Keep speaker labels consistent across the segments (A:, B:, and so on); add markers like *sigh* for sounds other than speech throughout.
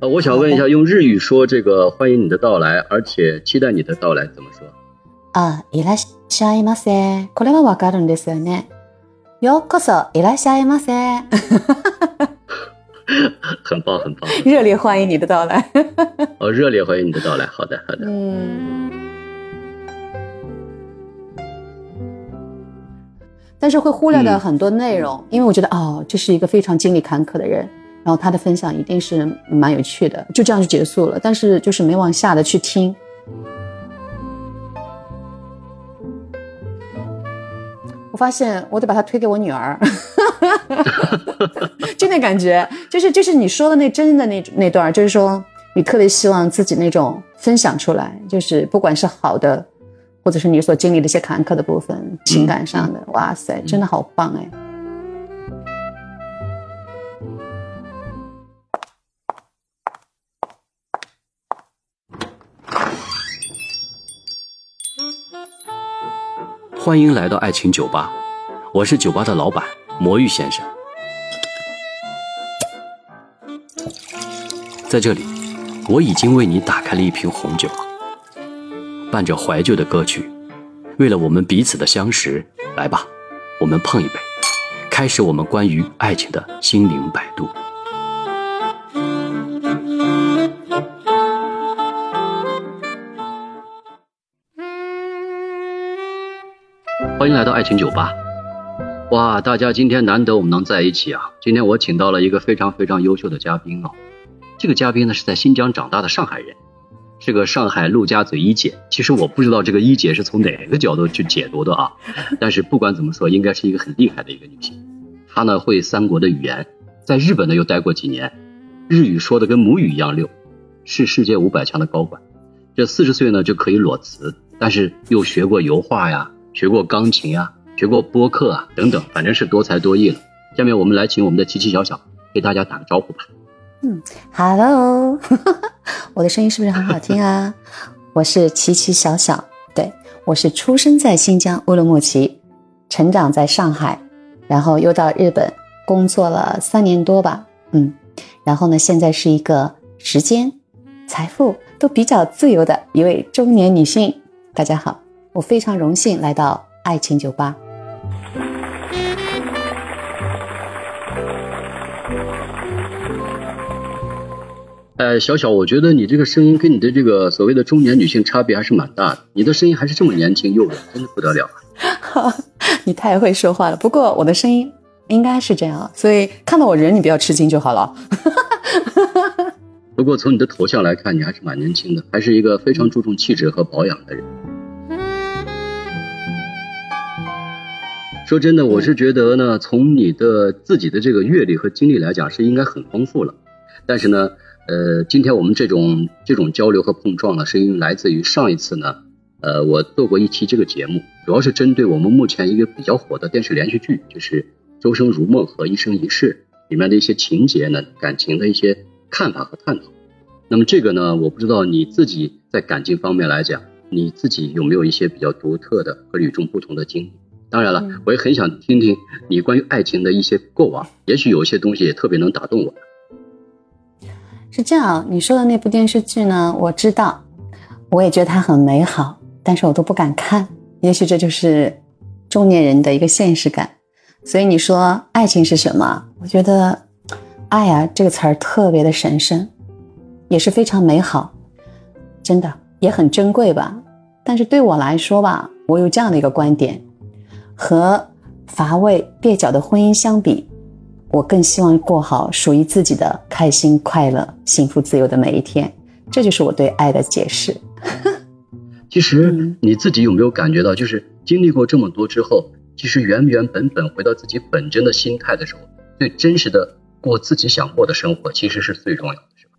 A: 呃，我想问一下，用日语说这个欢迎你的到来，而且期待你的到来怎么说？
B: あ、いらっしゃいませ。これはわかるんですよね。ようこそいらっしゃいませ。*laughs*
A: 很棒，很棒。*laughs*
B: 热烈欢迎你的到来。
A: 哦，热烈欢迎你的到来。好的，好的。
B: 嗯。 但是会忽略掉很多内容，因为我觉得哦，这是一个非常经历坎坷的人，然后他的分享一定是蛮有趣的，就这样就结束了。但是就是没往下的去听。我发现我得把它推给我女儿，*laughs* 就那感觉，就是就是你说的那真的那那段，就是说你特别希望自己那种分享出来，就是不管是好的，或者是你所经历的一些坎坷的部分，情感上的，哇塞，真的好棒哎！
A: 欢迎来到爱情酒吧，我是酒吧的老板魔芋先生。在这里，我已经为你打开了一瓶红酒，伴着怀旧的歌曲，为了我们彼此的相识，来吧，我们碰一杯，开始我们关于爱情的心灵摆渡。欢迎来到爱情酒吧。哇，大家今天难得我们能在一起啊！今天我请到了一个非常非常优秀的嘉宾哦。这个嘉宾呢是在新疆长大的上海人，是个上海陆家嘴一姐。其实我不知道这个一姐是从哪个角度去解读的啊。*laughs* 但是不管怎么说，应该是一个很厉害的一个女性。她呢会三国的语言，在日本呢又待过几年，日语说的跟母语一样溜，是世界五百强的高管。这四十岁呢就可以裸辞，但是又学过油画呀。学过钢琴呀，学过播客啊，等等，反正是多才多艺了。下面我们来请我们的琪琪小小给大家打个招呼吧。
B: 嗯，Hello，*laughs* 我的声音是不是很好听啊？我是琪琪小小，对我是出生在新疆乌鲁木齐，成长在上海，然后又到日本工作了三年多吧。嗯，然后呢，现在是一个时间、财富都比较自由的一位中年女性。大家好。我非常荣幸来到爱情酒吧。
A: 呃，小小，我觉得你这个声音跟你的这个所谓的中年女性差别还是蛮大的。你的声音还是这么年轻诱人，真的不得了
B: 啊！*laughs* 你太会说话了。不过我的声音应该是这样，所以看到我人你不要吃惊就好了。*laughs*
A: 不过从你的头像来看，你还是蛮年轻的，还是一个非常注重气质和保养的人。说真的，我是觉得呢，从你的自己的这个阅历和经历来讲，是应该很丰富了。但是呢，呃，今天我们这种这种交流和碰撞呢，是因为来自于上一次呢，呃，我做过一期这个节目，主要是针对我们目前一个比较火的电视连续剧，就是《周生如梦》和《一生一世》里面的一些情节呢，感情的一些看法和探讨。那么这个呢，我不知道你自己在感情方面来讲，你自己有没有一些比较独特的和与众不同的经历？当然了，我也很想听听你关于爱情的一些过往，也许有一些东西也特别能打动我。
B: 是这样，你说的那部电视剧呢？我知道，我也觉得它很美好，但是我都不敢看。也许这就是中年人的一个现实感。所以你说爱情是什么？我觉得，爱啊这个词儿特别的神圣，也是非常美好，真的也很珍贵吧。但是对我来说吧，我有这样的一个观点。和乏味蹩脚的婚姻相比，我更希望过好属于自己的开心、快乐、幸福、自由的每一天。这就是我对爱的解释。*laughs*
A: 其实你自己有没有感觉到，就是经历过这么多之后，其实原原本本回到自己本真的心态的时候，最真实的过自己想过的生活，其实是最重要的，是吧？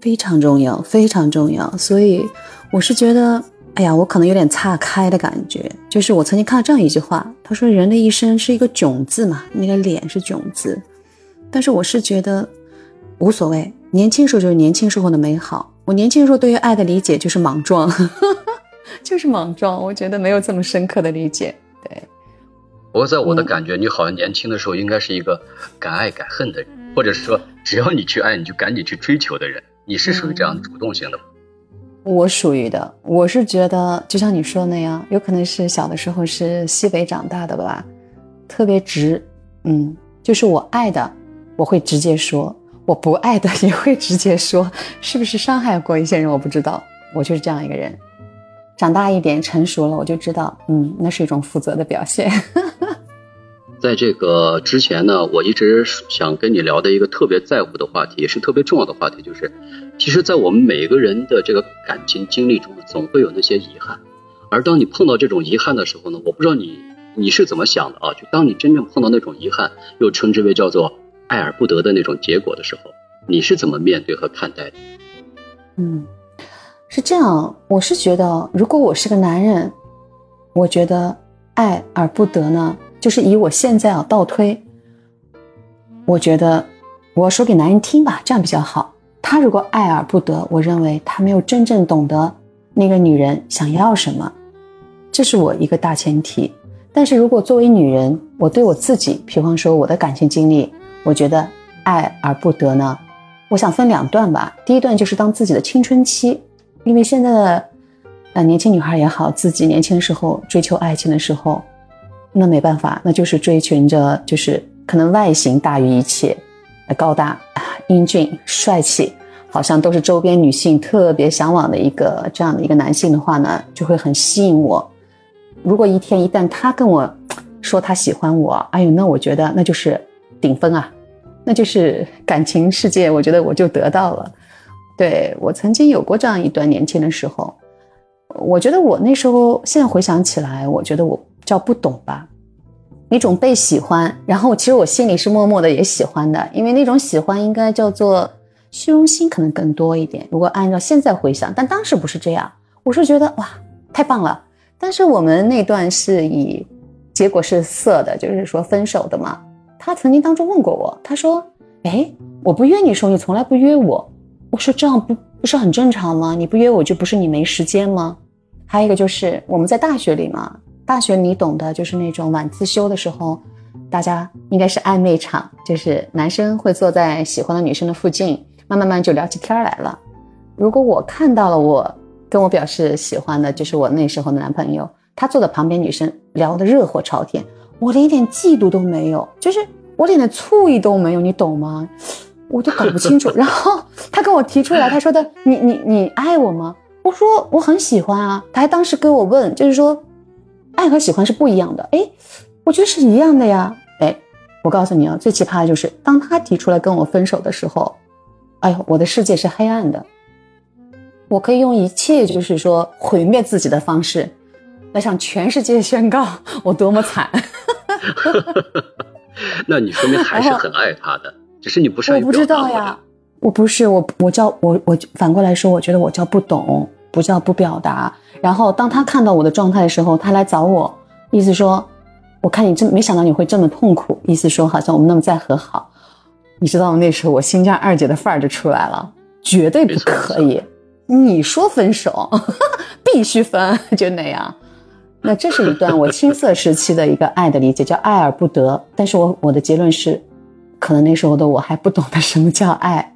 B: 非常重要，非常重要。所以我是觉得。哎呀，我可能有点岔开的感觉。就是我曾经看到这样一句话，他说：“人的一生是一个囧字嘛，那个脸是囧字。”但是我是觉得无所谓，年轻时候就是年轻时候的美好。我年轻时候对于爱的理解就是莽撞，*laughs* 就是莽撞。我觉得没有这么深刻的理解。对，
A: 不过在我的感觉，你好像年轻的时候应该是一个敢爱敢恨的人，或者是说只要你去爱，你就赶紧去追求的人。你是属于这样主动型的吗？
B: 我属于的，我是觉得就像你说的那样，有可能是小的时候是西北长大的吧，特别直，嗯，就是我爱的我会直接说，我不爱的也会直接说，是不是伤害过一些人我不知道，我就是这样一个人。长大一点成熟了，我就知道，嗯，那是一种负责的表现。*laughs*
A: 在这个之前呢，我一直想跟你聊的一个特别在乎的话题，也是特别重要的话题，就是，其实，在我们每个人的这个感情经历中，总会有那些遗憾。而当你碰到这种遗憾的时候呢，我不知道你你是怎么想的啊？就当你真正碰到那种遗憾，又称之为叫做爱而不得的那种结果的时候，你是怎么面对和看待的？
B: 嗯。是这样，我是觉得，如果我是个男人，我觉得爱而不得呢，就是以我现在啊倒推，我觉得我说给男人听吧，这样比较好。他如果爱而不得，我认为他没有真正懂得那个女人想要什么，这是我一个大前提。但是如果作为女人，我对我自己，比方说我的感情经历，我觉得爱而不得呢，我想分两段吧。第一段就是当自己的青春期。因为现在的，呃，年轻女孩也好，自己年轻时候追求爱情的时候，那没办法，那就是追寻着，就是可能外形大于一切，高大、英俊、帅气，好像都是周边女性特别向往的一个这样的一个男性的话呢，就会很吸引我。如果一天一旦他跟我说他喜欢我，哎呦，那我觉得那就是顶峰啊，那就是感情世界，我觉得我就得到了。对我曾经有过这样一段年轻的时候，我觉得我那时候现在回想起来，我觉得我叫不懂吧，一种被喜欢，然后其实我心里是默默的也喜欢的，因为那种喜欢应该叫做虚荣心可能更多一点。如果按照现在回想，但当时不是这样，我是觉得哇太棒了。但是我们那段是以结果是色的，就是说分手的嘛。他曾经当中问过我，他说：“哎，我不约你的时候，你从来不约我。”我说这样不不是很正常吗？你不约我就不是你没时间吗？还有一个就是我们在大学里嘛，大学你懂的，就是那种晚自修的时候，大家应该是暧昧场，就是男生会坐在喜欢的女生的附近，慢慢慢就聊起天来了。如果我看到了我跟我表示喜欢的，就是我那时候的男朋友，他坐在旁边，女生聊得热火朝天，我连一点嫉妒都没有，就是我连点醋意都没有，你懂吗？我都搞不清楚，*laughs* 然后他跟我提出来，他说的你你你爱我吗？我说我很喜欢啊。他还当时跟我问，就是说，爱和喜欢是不一样的。哎，我觉得是一样的呀。哎，我告诉你啊，最奇葩的就是当他提出来跟我分手的时候，哎呦，我的世界是黑暗的。我可以用一切就是说毁灭自己的方式，来向全世界宣告我多么惨。*laughs*
A: 那你说明还是很爱他的。只是你不善于
B: 我不知道呀，我不是我，我叫我我反过来说，我觉得我叫不懂，不叫不表达。然后当他看到我的状态的时候，他来找我，意思说，我看你这没想到你会这么痛苦，意思说好像我们那么再和好。你知道那时候我新疆二姐的范儿就出来了，绝对不可以。你说分手 *laughs* 必须分，就那样。那这是一段我青涩时期的一个爱的理解，叫爱而不得。但是我我的结论是。可能那时候的我还不懂得什么叫爱。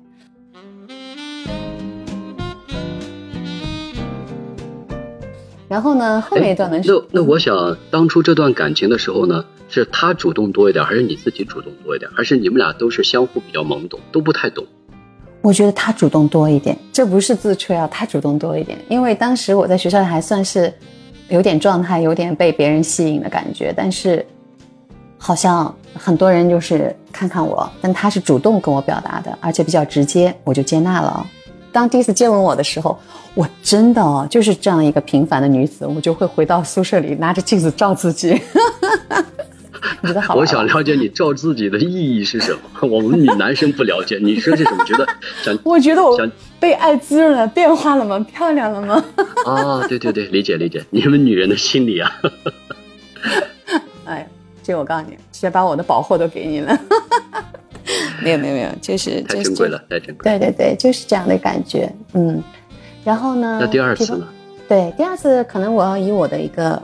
B: 然后呢，后面一段呢？
A: 那那我想，当初这段感情的时候呢，是他主动多一点，还是你自己主动多一点，还是你们俩都是相互比较懵懂，都不太懂？
B: 我觉得他主动多一点，这不是自吹啊，他主动多一点。因为当时我在学校里还算是有点状态，有点被别人吸引的感觉，但是。好像很多人就是看看我，但他是主动跟我表达的，而且比较直接，我就接纳了。当第一次接吻我的时候，我真的哦，就是这样一个平凡的女子，我就会回到宿舍里拿着镜子照自己。*laughs* 你觉得好？
A: 我想了解你照自己的意义是什么？我们女男生不了解，你说是什么？觉得 *laughs* 想？
B: 我觉得我被爱滋润了，变化了吗？漂亮了吗？*laughs*
A: 啊，对对对，理解理解，你们女人的心理啊。
B: 哎。这我告诉你，直接把我的宝货都给你了。没有没有没有，就是
A: 太珍贵了，太珍贵。
B: 对对对，就是这样的感觉。嗯，然后呢？
A: 那第二次呢？
B: 对，第二次可能我要以我的一个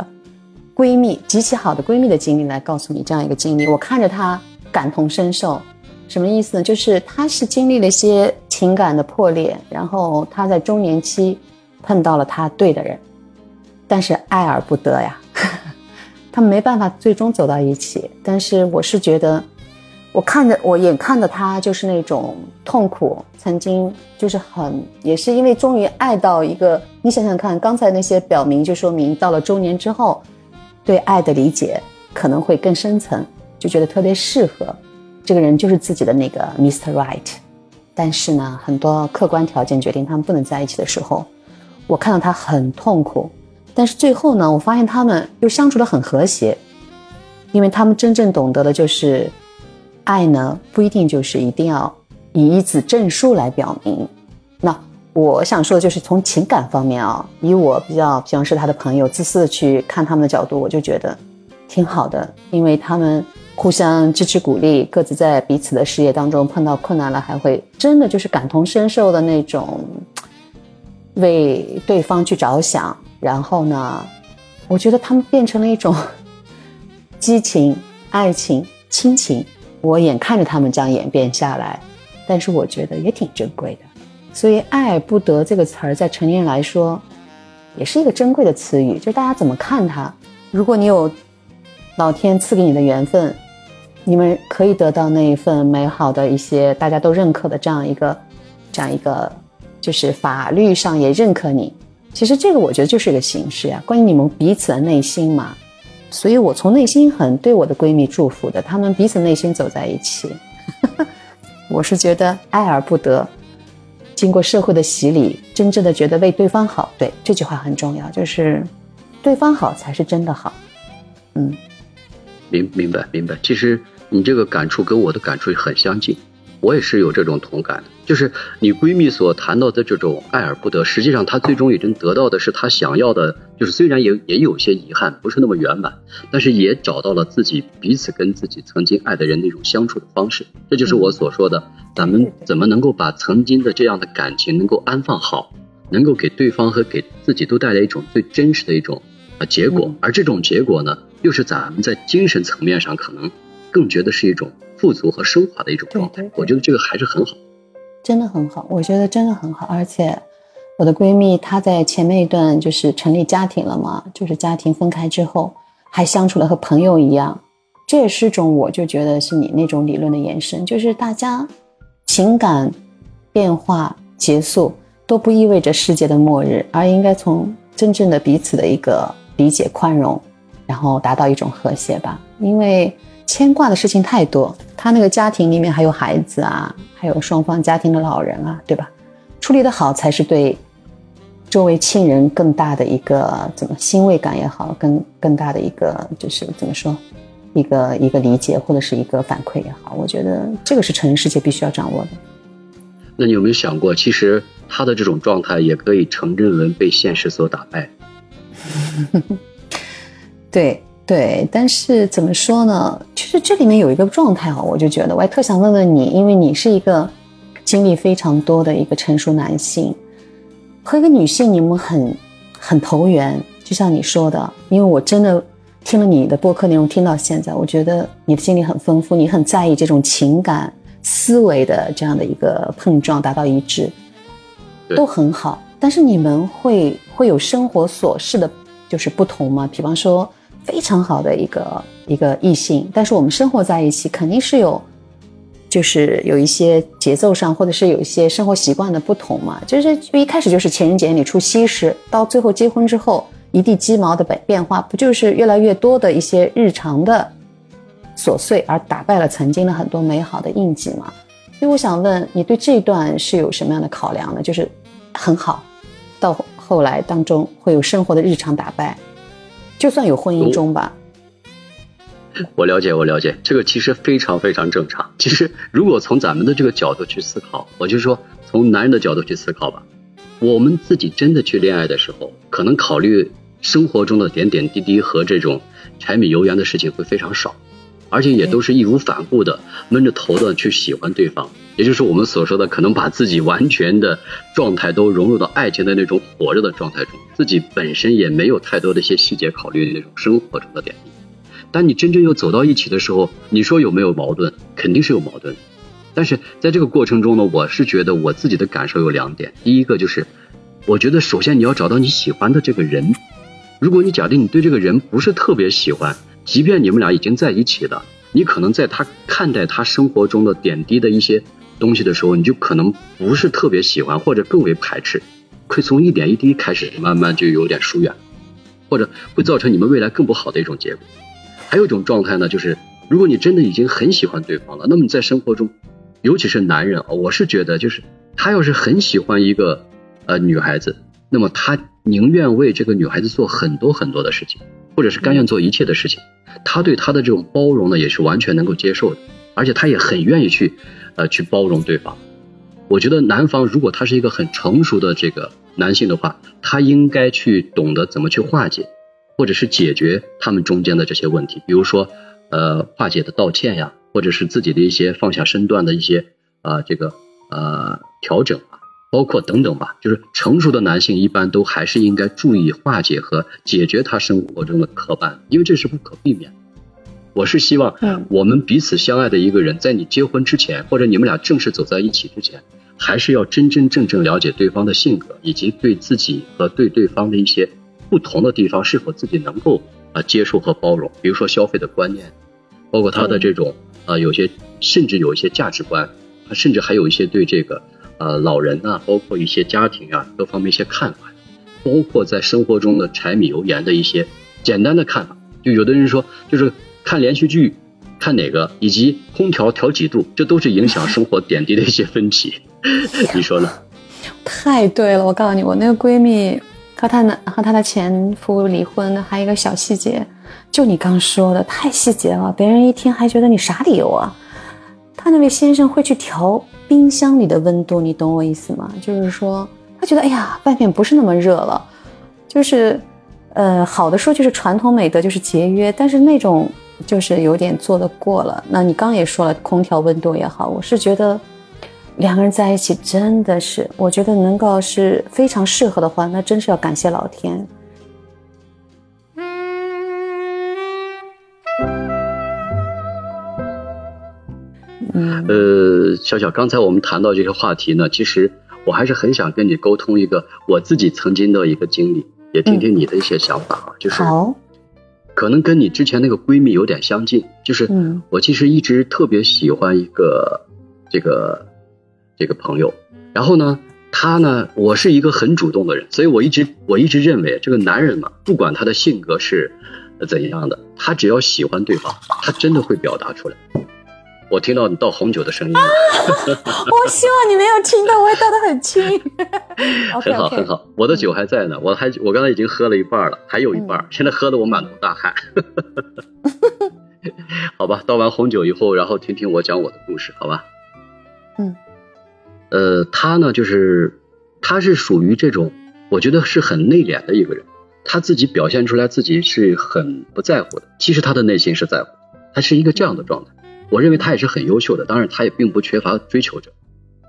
B: 闺蜜极其好的闺蜜的经历来告诉你这样一个经历。我看着她感同身受，什么意思呢？就是她是经历了一些情感的破裂，然后她在中年期碰到了她对的人，但是爱而不得呀，*laughs* 他们没办法最终走到一起。但是我是觉得。我看着，我眼看着他就是那种痛苦，曾经就是很，也是因为终于爱到一个，你想想看，刚才那些表明就说明到了中年之后，对爱的理解可能会更深层，就觉得特别适合，这个人就是自己的那个 Mr. Right。但是呢，很多客观条件决定他们不能在一起的时候，我看到他很痛苦，但是最后呢，我发现他们又相处的很和谐，因为他们真正懂得的就是。爱呢，不一定就是一定要以一纸证书来表明。那我想说的就是从情感方面啊，以我比较，平时他的朋友，自私的去看他们的角度，我就觉得挺好的，因为他们互相支持鼓励，各自在彼此的事业当中碰到困难了，还会真的就是感同身受的那种，为对方去着想。然后呢，我觉得他们变成了一种激情、爱情、亲情。我眼看着他们这样演变下来，但是我觉得也挺珍贵的。所以“爱而不得”这个词儿，在成年人来说，也是一个珍贵的词语。就是大家怎么看它？如果你有老天赐给你的缘分，你们可以得到那一份美好的一些大家都认可的这样一个、这样一个，就是法律上也认可你。其实这个我觉得就是一个形式呀，关于你们彼此的内心嘛。所以，我从内心很对我的闺蜜祝福的，她们彼此内心走在一起。*laughs* 我是觉得爱而不得，经过社会的洗礼，真正的觉得为对方好，对这句话很重要，就是对方好才是真的好。嗯，
A: 明明白明白。其实你这个感触跟我的感触很相近。我也是有这种同感的，就是你闺蜜所谈到的这种爱而不得，实际上她最终已经得到的是她想要的，就是虽然也也有些遗憾，不是那么圆满，但是也找到了自己彼此跟自己曾经爱的人那种相处的方式。这就是我所说的，咱们怎么能够把曾经的这样的感情能够安放好，能够给对方和给自己都带来一种最真实的一种啊结果，而这种结果呢，又是咱们在精神层面上可能更觉得是一种。富足和升华的一种状态，我觉得这个还是很好，
B: 真的很好。我觉得真的很好，而且我的闺蜜她在前面一段就是成立家庭了嘛，就是家庭分开之后还相处的和朋友一样，这也是种我就觉得是你那种理论的延伸，就是大家情感变化结束都不意味着世界的末日，而应该从真正的彼此的一个理解宽容，然后达到一种和谐吧，因为。牵挂的事情太多，他那个家庭里面还有孩子啊，还有双方家庭的老人啊，对吧？处理的好才是对周围亲人更大的一个怎么欣慰感也好，更更大的一个就是怎么说，一个一个理解或者是一个反馈也好，我觉得这个是成人世界必须要掌握的。
A: 那你有没有想过，其实他的这种状态也可以成认为被现实所打败？*laughs*
B: 对。对，但是怎么说呢？其实这里面有一个状态啊，我就觉得我还特想问问你，因为你是一个经历非常多的一个成熟男性，和一个女性，你们很很投缘。就像你说的，因为我真的听了你的播客内容听到现在，我觉得你的经历很丰富，你很在意这种情感思维的这样的一个碰撞，达到一致，都很好。但是你们会会有生活琐事的，就是不同吗？比方说。非常好的一个一个异性，但是我们生活在一起，肯定是有，就是有一些节奏上，或者是有一些生活习惯的不同嘛。就是一开始就是情人节你出西施，到最后结婚之后一地鸡毛的变变化，不就是越来越多的一些日常的琐碎，而打败了曾经的很多美好的印记嘛？所以我想问你，对这一段是有什么样的考量呢？就是很好，到后来当中会有生活的日常打败。就算有婚姻中吧，
A: 我了解，我了解，这个其实非常非常正常。其实，如果从咱们的这个角度去思考，我就说从男人的角度去思考吧。我们自己真的去恋爱的时候，可能考虑生活中的点点滴滴和这种柴米油盐的事情会非常少，而且也都是义无反顾的闷着头的去喜欢对方，也就是我们所说的可能把自己完全的状态都融入到爱情的那种火热的状态中，自己本身也没有太多的一些细节考虑那种生活中的点滴。当你真正又走到一起的时候，你说有没有矛盾？肯定是有矛盾。但是在这个过程中呢，我是觉得我自己的感受有两点。第一个就是，我觉得首先你要找到你喜欢的这个人。如果你假定你对这个人不是特别喜欢，即便你们俩已经在一起了，你可能在他看待他生活中的点滴的一些东西的时候，你就可能不是特别喜欢，或者更为排斥，会从一点一滴开始，慢慢就有点疏远，或者会造成你们未来更不好的一种结果。还有一种状态呢，就是如果你真的已经很喜欢对方了，那么你在生活中。尤其是男人啊，我是觉得，就是他要是很喜欢一个呃女孩子，那么他宁愿为这个女孩子做很多很多的事情，或者是甘愿做一切的事情。他对她的这种包容呢，也是完全能够接受的，而且他也很愿意去呃去包容对方。我觉得男方如果他是一个很成熟的这个男性的话，他应该去懂得怎么去化解，或者是解决他们中间的这些问题，比如说呃化解的道歉呀。或者是自己的一些放下身段的一些啊，这个呃调整啊，包括等等吧，就是成熟的男性一般都还是应该注意化解和解决他生活中的磕绊，因为这是不可避免的。我是希望，我们彼此相爱的一个人，在你结婚之前，或者你们俩正式走在一起之前，还是要真真正正了解对方的性格，以及对自己和对对方的一些不同的地方是否自己能够啊接受和包容，比如说消费的观念，包括他的这种。啊，有些甚至有一些价值观，甚至还有一些对这个呃老人啊，包括一些家庭啊各方面一些看法，包括在生活中的柴米油盐的一些简单的看法。就有的人说，就是看连续剧，看哪个，以及空调调几度，这都是影响生活点滴的一些分歧。你说呢？
B: 太对了，我告诉你，我那个闺蜜和她男和她的前夫离婚，还有一个小细节。就你刚说的太细节了，别人一听还觉得你啥理由啊？他那位先生会去调冰箱里的温度，你懂我意思吗？就是说他觉得哎呀，外面不是那么热了，就是，呃，好的说就是传统美德就是节约，但是那种就是有点做得过了。那你刚也说了，空调温度也好，我是觉得两个人在一起真的是，我觉得能够是非常适合的话，那真是要感谢老天。
A: 嗯呃，小小，刚才我们谈到这些话题呢，其实我还是很想跟你沟通一个我自己曾经的一个经历，也听听你的一些想法啊。就是，可能跟你之前那个闺蜜有点相近，就是我其实一直特别喜欢一个这个这个朋友，然后呢，他呢，我是一个很主动的人，所以我一直我一直认为这个男人嘛，不管他的性格是怎样的，他只要喜欢对方，他真的会表达出来。我听到你倒红酒的声音了，*laughs*
B: 我希望你没有听到，我也倒的很轻。*laughs*
A: 很好很好，我的酒还在呢，我还我刚才已经喝了一半了，还有一半，现在喝的我满头大汗。*laughs* 好吧，倒完红酒以后，然后听听我讲我的故事，好吧？
B: 嗯，
A: 呃，他呢，就是他是属于这种，我觉得是很内敛的一个人，他自己表现出来自己是很不在乎的，其实他的内心是在乎，他是一个这样的状态。我认为他也是很优秀的，当然他也并不缺乏追求者，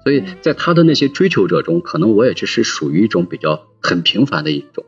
A: 所以在他的那些追求者中，可能我也只是属于一种比较很平凡的一种。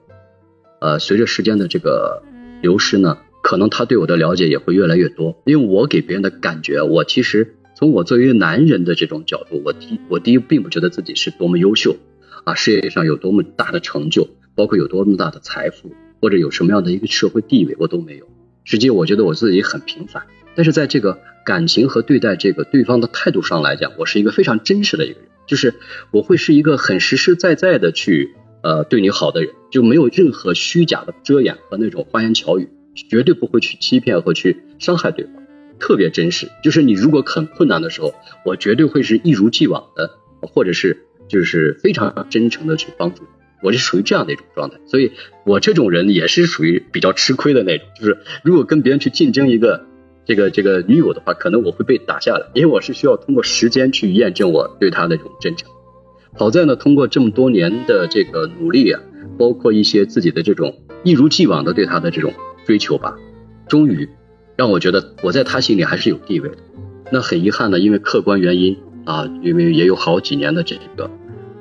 A: 呃，随着时间的这个流失呢，可能他对我的了解也会越来越多。因为我给别人的感觉，我其实从我作为一个男人的这种角度，我第我第一并不觉得自己是多么优秀啊，事业上有多么大的成就，包括有多么大的财富，或者有什么样的一个社会地位，我都没有。实际我觉得我自己很平凡。但是在这个感情和对待这个对方的态度上来讲，我是一个非常真实的一个人，就是我会是一个很实实在在的去呃对你好的人，就没有任何虚假的遮掩和那种花言巧语，绝对不会去欺骗和去伤害对方，特别真实。就是你如果很困难的时候，我绝对会是一如既往的，或者是就是非常真诚的去帮助你，我是属于这样的一种状态。所以我这种人也是属于比较吃亏的那种，就是如果跟别人去竞争一个。这个这个女友的话，可能我会被打下来，因为我是需要通过时间去验证我对她那种真诚。好在呢，通过这么多年的这个努力啊，包括一些自己的这种一如既往的对她的这种追求吧，终于让我觉得我在他心里还是有地位的。那很遗憾呢，因为客观原因啊，因为也有好几年的这个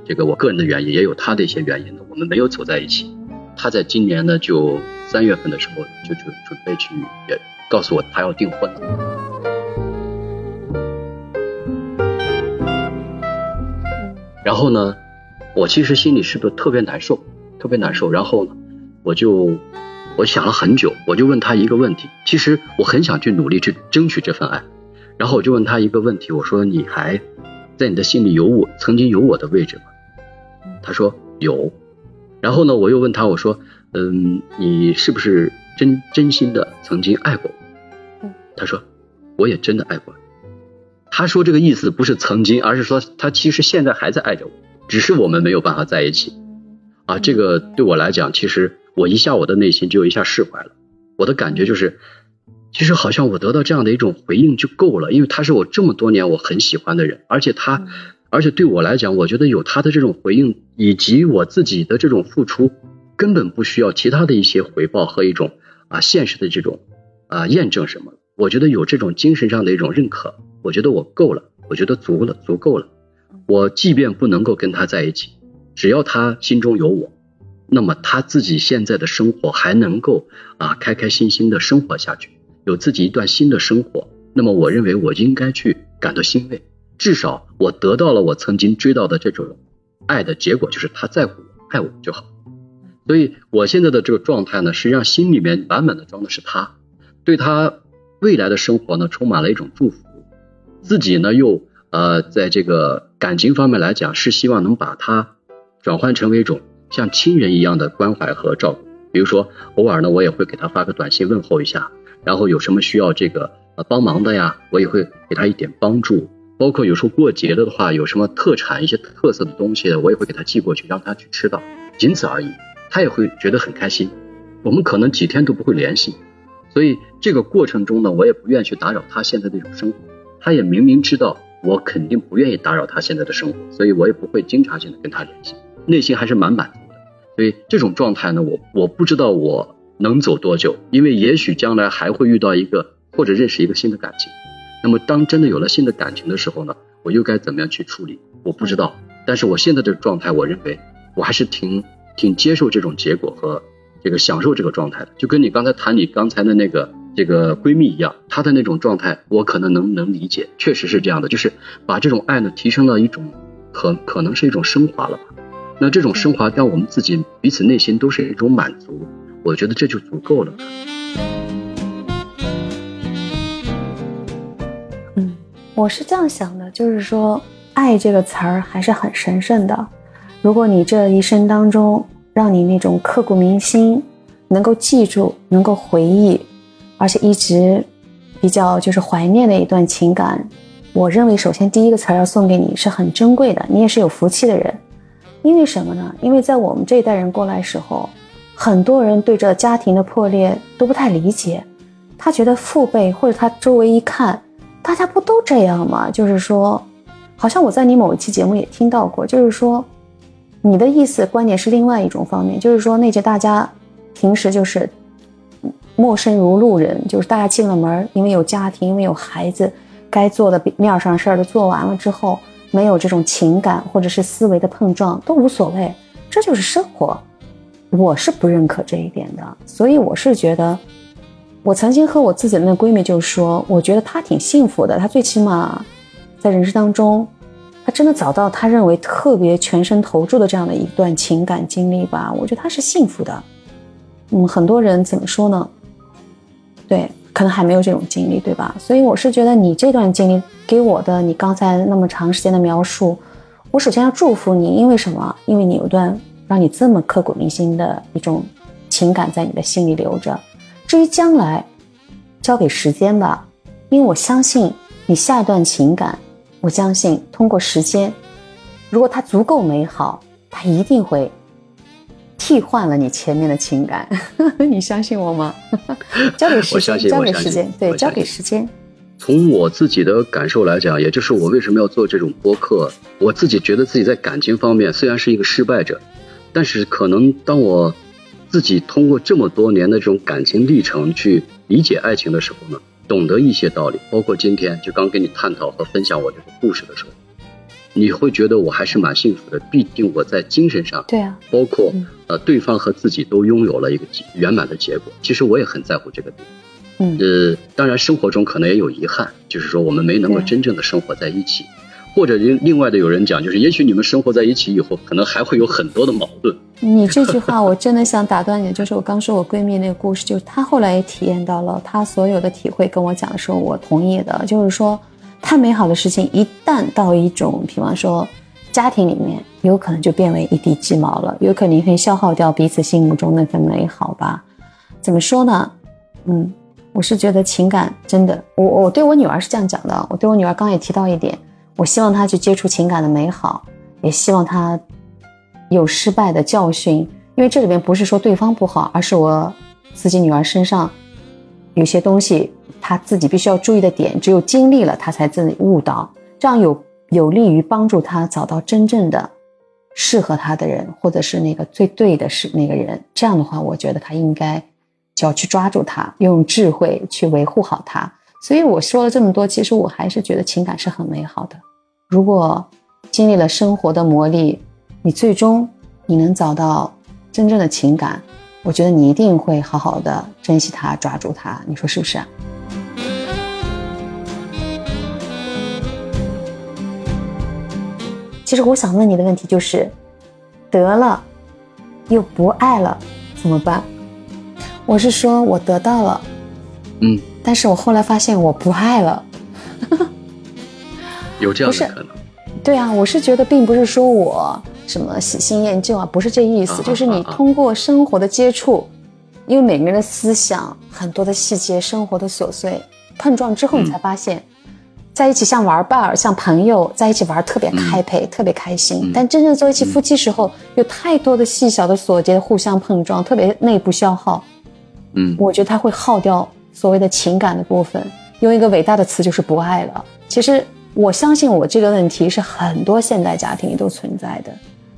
A: 这个我个人的原因，也有他的一些原因呢，我们没有走在一起。他在今年呢，就三月份的时候就准准备去，也告诉我他要订婚了。然后呢，我其实心里是不是特别难受，特别难受。然后呢，我就我想了很久，我就问他一个问题。其实我很想去努力去争取这份爱。然后我就问他一个问题，我说：“你还在你的心里有我曾经有我的位置吗？”他说有。然后呢，我又问他，我说：“嗯，你是不是真真心的曾经爱过我？”他说：“我也真的爱过。”他说这个意思不是曾经，而是说他其实现在还在爱着我，只是我们没有办法在一起。啊，这个对我来讲，其实我一下我的内心就一下释怀了。我的感觉就是，其实好像我得到这样的一种回应就够了，因为他是我这么多年我很喜欢的人，而且他，而且对我来讲，我觉得有他的这种回应以及我自己的这种付出，根本不需要其他的一些回报和一种啊现实的这种啊验证什么。我觉得有这种精神上的一种认可。我觉得我够了，我觉得足了，足够了。我即便不能够跟他在一起，只要他心中有我，那么他自己现在的生活还能够啊开开心心的生活下去，有自己一段新的生活。那么我认为我应该去感到欣慰，至少我得到了我曾经追到的这种爱的结果，就是他在乎我，爱我就好。所以我现在的这个状态呢，实际上心里面满满的装的是他，对他未来的生活呢充满了一种祝福。自己呢，又呃，在这个感情方面来讲，是希望能把他转换成为一种像亲人一样的关怀和照顾。比如说，偶尔呢，我也会给他发个短信问候一下，然后有什么需要这个呃帮忙的呀，我也会给他一点帮助。包括有时候过节了的话，有什么特产、一些特色的东西，我也会给他寄过去，让他去吃到，仅此而已。他也会觉得很开心。我们可能几天都不会联系，所以这个过程中呢，我也不愿意去打扰他现在这种生活。他也明明知道我肯定不愿意打扰他现在的生活，所以我也不会经常性的跟他联系，内心还是蛮满足的。所以这种状态呢，我我不知道我能走多久，因为也许将来还会遇到一个或者认识一个新的感情。那么当真的有了新的感情的时候呢，我又该怎么样去处理？我不知道。但是我现在的状态，我认为我还是挺挺接受这种结果和这个享受这个状态的。就跟你刚才谈你刚才的那个。这个闺蜜一样，她的那种状态，我可能能能理解，确实是这样的，就是把这种爱呢提升到一种可可能是一种升华了吧。那这种升华，让我们自己彼此内心都是一种满足，我觉得这就足够了。
B: 嗯，我是这样想的，就是说爱这个词儿还是很神圣的。如果你这一生当中让你那种刻骨铭心，能够记住，能够回忆。而且一直比较就是怀念的一段情感，我认为首先第一个词要送给你是很珍贵的，你也是有福气的人。因为什么呢？因为在我们这一代人过来时候，很多人对这家庭的破裂都不太理解，他觉得父辈或者他周围一看，大家不都这样吗？就是说，好像我在你某一期节目也听到过，就是说，你的意思观点是另外一种方面，就是说那些大家平时就是。陌生如路人，就是大家进了门，因为有家庭，因为有孩子，该做的面上事儿都做完了之后，没有这种情感或者是思维的碰撞都无所谓，这就是生活。我是不认可这一点的，所以我是觉得，我曾经和我自己的那闺蜜就说，我觉得她挺幸福的，她最起码在人生当中，他真的找到他认为特别全身投注的这样的一段情感经历吧，我觉得他是幸福的。嗯，很多人怎么说呢？对，可能还没有这种经历，对吧？所以我是觉得你这段经历给我的，你刚才那么长时间的描述，我首先要祝福你，因为什么？因为你有段让你这么刻骨铭心的一种情感在你的心里留着。至于将来，交给时间吧，因为我相信你下一段情感，我相信通过时间，如果它足够美好，它一定会。替换了你前面的情感，*laughs* 你相信我吗？交给时间，交给时间，对，交给时间。
A: 从我自己的感受来讲，也就是我为什么要做这种播客，我自己觉得自己在感情方面虽然是一个失败者，但是可能当我自己通过这么多年的这种感情历程去理解爱情的时候呢，懂得一些道理，包括今天就刚跟你探讨和分享我这个故事的时候，你会觉得我还是蛮幸福的。毕竟我在精神上，
B: 对啊，
A: 包括呃对方和自己都拥有了一个圆满的结果。其实我也很在乎这个点。
B: 嗯，
A: 呃，当然生活中可能也有遗憾，就是说我们没能够真正的生活在一起。或者另另外的有人讲，就是也许你们生活在一起以后，可能还会有很多的矛盾。*laughs*
B: 你这句话我真的想打断你，就是我刚说我闺蜜那个故事，就是她后来也体验到了，她所有的体会跟我讲的时候，我同意的，就是说，太美好的事情一旦到一种，比方说家庭里面，有可能就变为一地鸡毛了，有可能会消耗掉彼此心目中那份美好吧？怎么说呢？嗯，我是觉得情感真的，我我对我女儿是这样讲的，我对我女儿刚也提到一点。我希望他去接触情感的美好，也希望他有失败的教训，因为这里边不是说对方不好，而是我自己女儿身上有些东西，她自己必须要注意的点，只有经历了，她才自己悟到，这样有有利于帮助她找到真正的适合她的人，或者是那个最对的是那个人。这样的话，我觉得她应该就要去抓住他，用智慧去维护好他。所以我说了这么多，其实我还是觉得情感是很美好的。如果经历了生活的磨砺，你最终你能找到真正的情感，我觉得你一定会好好的珍惜它，抓住它。你说是不是啊？其实我想问你的问题就是，得了又不爱了怎么办？我是说我得到了，
A: 嗯，
B: 但是我后来发现我不爱了。
A: 有这样的可能，
B: 对啊，我是觉得并不是说我什么喜新厌旧啊，不是这意思，就是你通过生活的接触，因为每个人的思想很多的细节、生活的琐碎碰撞之后，你才发现，在一起像玩伴儿、像朋友在一起玩特别开配、特别开心，但真正做一起夫妻时候，有太多的细小的琐节互相碰撞，特别内部消耗。
A: 嗯，
B: 我觉得它会耗掉所谓的情感的部分。用一个伟大的词就是不爱了。其实。我相信我这个问题是很多现代家庭里都存在的，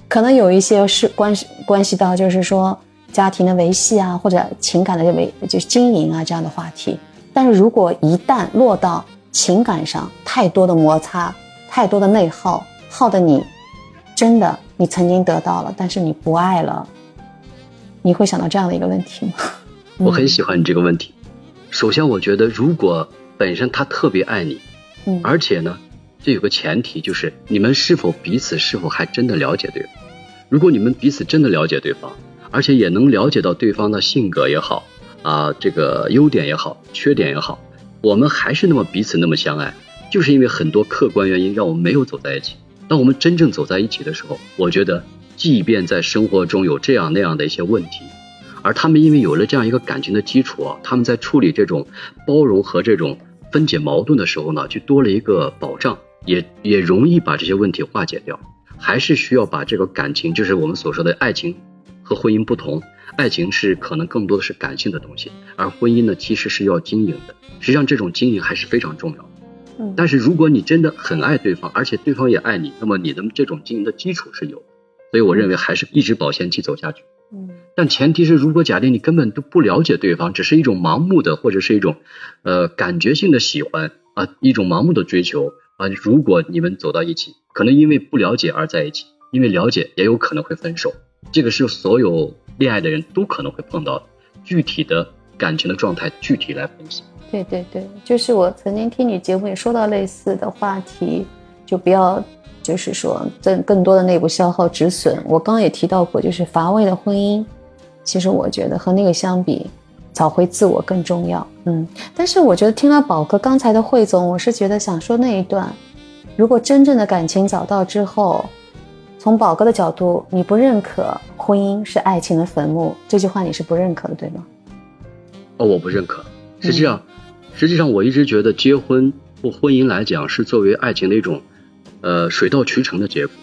B: 可能有一些是关系关系到就是说家庭的维系啊，或者情感的维就是经营啊这样的话题。但是如果一旦落到情感上，太多的摩擦，太多的内耗，耗的你真的你曾经得到了，但是你不爱了，你会想到这样的一个问题吗？*laughs*
A: 我很喜欢你这个问题。首先，我觉得如果本身他特别爱你，
B: 嗯，
A: 而且呢。这有个前提，就是你们是否彼此是否还真的了解对方。如果你们彼此真的了解对方，而且也能了解到对方的性格也好，啊，这个优点也好，缺点也好，我们还是那么彼此那么相爱，就是因为很多客观原因让我们没有走在一起。当我们真正走在一起的时候，我觉得，即便在生活中有这样那样的一些问题，而他们因为有了这样一个感情的基础啊，他们在处理这种包容和这种分解矛盾的时候呢，就多了一个保障。也也容易把这些问题化解掉，还是需要把这个感情，就是我们所说的爱情和婚姻不同，爱情是可能更多的是感性的东西，而婚姻呢其实是要经营的，实际上这种经营还是非常重要的。
B: 嗯，
A: 但是如果你真的很爱对方，而且对方也爱你，那么你的这种经营的基础是有，所以我认为还是一直保鲜期走下去。
B: 嗯，
A: 但前提是如果假定你根本都不了解对方，只是一种盲目的或者是一种呃感觉性的喜欢啊，一种盲目的追求。啊，如果你们走到一起，可能因为不了解而在一起，因为了解也有可能会分手。这个是所有恋爱的人都可能会碰到的，具体的感情的状态具体来分析。
B: 对对对，就是我曾经听你节目也说到类似的话题，就不要就是说增更多的内部消耗止损。我刚刚也提到过，就是乏味的婚姻，其实我觉得和那个相比。找回自我更重要，嗯，但是我觉得听了宝哥刚才的汇总，我是觉得想说那一段，如果真正的感情找到之后，从宝哥的角度，你不认可婚姻是爱情的坟墓，这句话你是不认可的，对吗？
A: 哦，我不认可。实际上，实际上我一直觉得结婚或婚姻来讲是作为爱情的一种，呃，水到渠成的结果。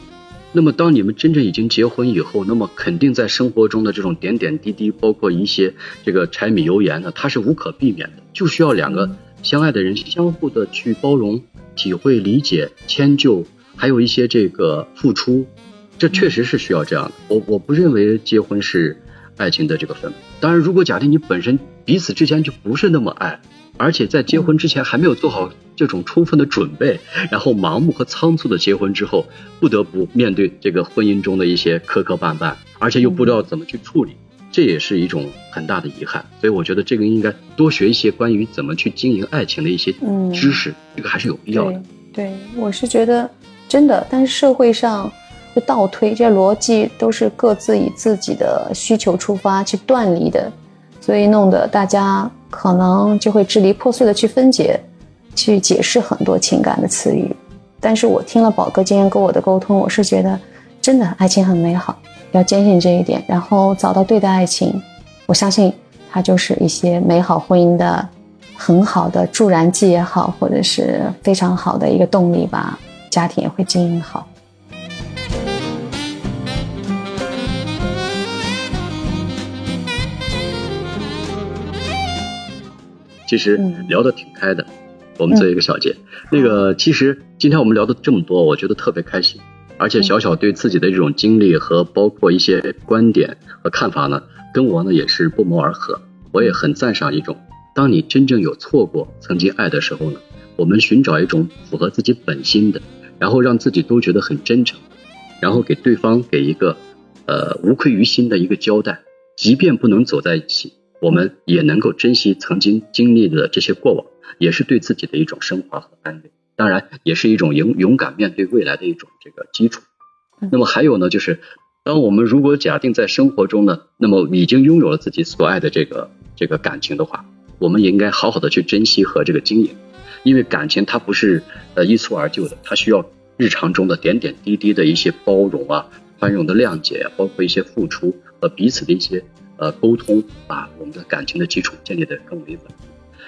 A: 那么，当你们真正已经结婚以后，那么肯定在生活中的这种点点滴滴，包括一些这个柴米油盐呢，它是无可避免的，就需要两个相爱的人相互的去包容、体会、理解、迁就，还有一些这个付出，这确实是需要这样的。我我不认为结婚是爱情的这个坟。当然，如果假定你本身彼此之间就不是那么爱，而且在结婚之前还没有做好这种充分的准备，然后盲目和仓促的结婚之后，不得不面对这个婚姻中的一些磕磕绊绊，而且又不知道怎么去处理，这也是一种很大的遗憾。所以我觉得这个应该多学一些关于怎么去经营爱情的一些知识，这个还是有必要的。
B: 对，我是觉得真的，但是社会上就倒推这些逻辑都是各自以自己的需求出发去断离的。所以弄得大家可能就会支离破碎的去分解，去解释很多情感的词语。但是我听了宝哥今天跟我的沟通，我是觉得真的爱情很美好，要坚信这一点，然后找到对的爱情，我相信它就是一些美好婚姻的很好的助燃剂也好，或者是非常好的一个动力吧，家庭也会经营好。
A: 其实聊得挺开的，我们做一个小结。那个，其实今天我们聊的这么多，我觉得特别开心。而且小小对自己的这种经历和包括一些观点和看法呢，跟我呢也是不谋而合。我也很赞赏一种，当你真正有错过曾经爱的时候呢，我们寻找一种符合自己本心的，然后让自己都觉得很真诚，然后给对方给一个呃无愧于心的一个交代，即便不能走在一起。我们也能够珍惜曾经经历的这些过往，也是对自己的一种升华和安慰，当然也是一种勇勇敢面对未来的一种这个基础。那么还有呢，就是当我们如果假定在生活中呢，那么已经拥有了自己所爱的这个这个感情的话，我们也应该好好的去珍惜和这个经营，因为感情它不是呃一蹴而就的，它需要日常中的点点滴滴的一些包容啊、宽容的谅解，包括一些付出和彼此的一些。呃，沟通把我们的感情的基础建立的更为稳固。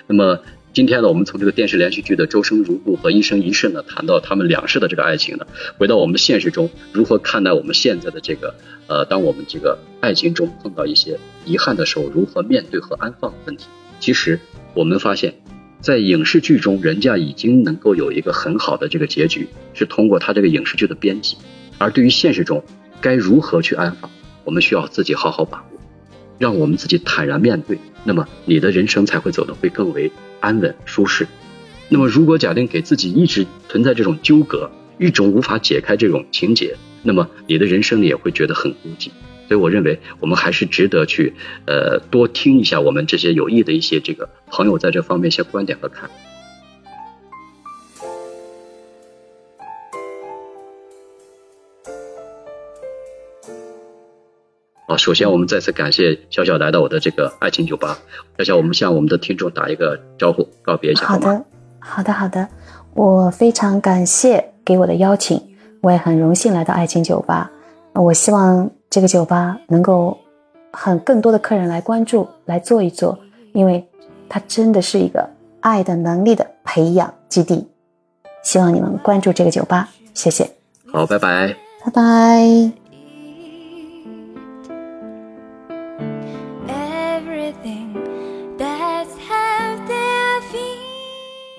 A: 那么今天呢，我们从这个电视连续剧的《周生如故》和《一生一世》呢，谈到他们两世的这个爱情呢，回到我们现实中，如何看待我们现在的这个呃，当我们这个爱情中碰到一些遗憾的时候，如何面对和安放问题？其实我们发现，在影视剧中，人家已经能够有一个很好的这个结局，是通过他这个影视剧的编辑。而对于现实中该如何去安放，我们需要自己好好把握。让我们自己坦然面对，那么你的人生才会走得会更为安稳舒适。那么如果假定给自己一直存在这种纠葛，一种无法解开这种情节，那么你的人生也会觉得很孤寂。所以我认为我们还是值得去呃多听一下我们这些有益的一些这个朋友在这方面一些观点和看法。好，首先我们再次感谢笑笑来到我的这个爱情酒吧。笑笑，我们向我们的听众打一个招呼，告别一下。
B: 好的，好的，好的。我非常感谢给我的邀请，我也很荣幸来到爱情酒吧。我希望这个酒吧能够很更多的客人来关注，来坐一坐，因为它真的是一个爱的能力的培养基地。希望你们关注这个酒吧，谢谢。
A: 好，拜拜，
B: 拜拜。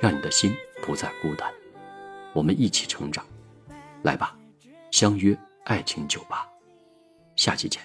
A: 让你的心不再孤单，我们一起成长，来吧，相约爱情酒吧，下期见。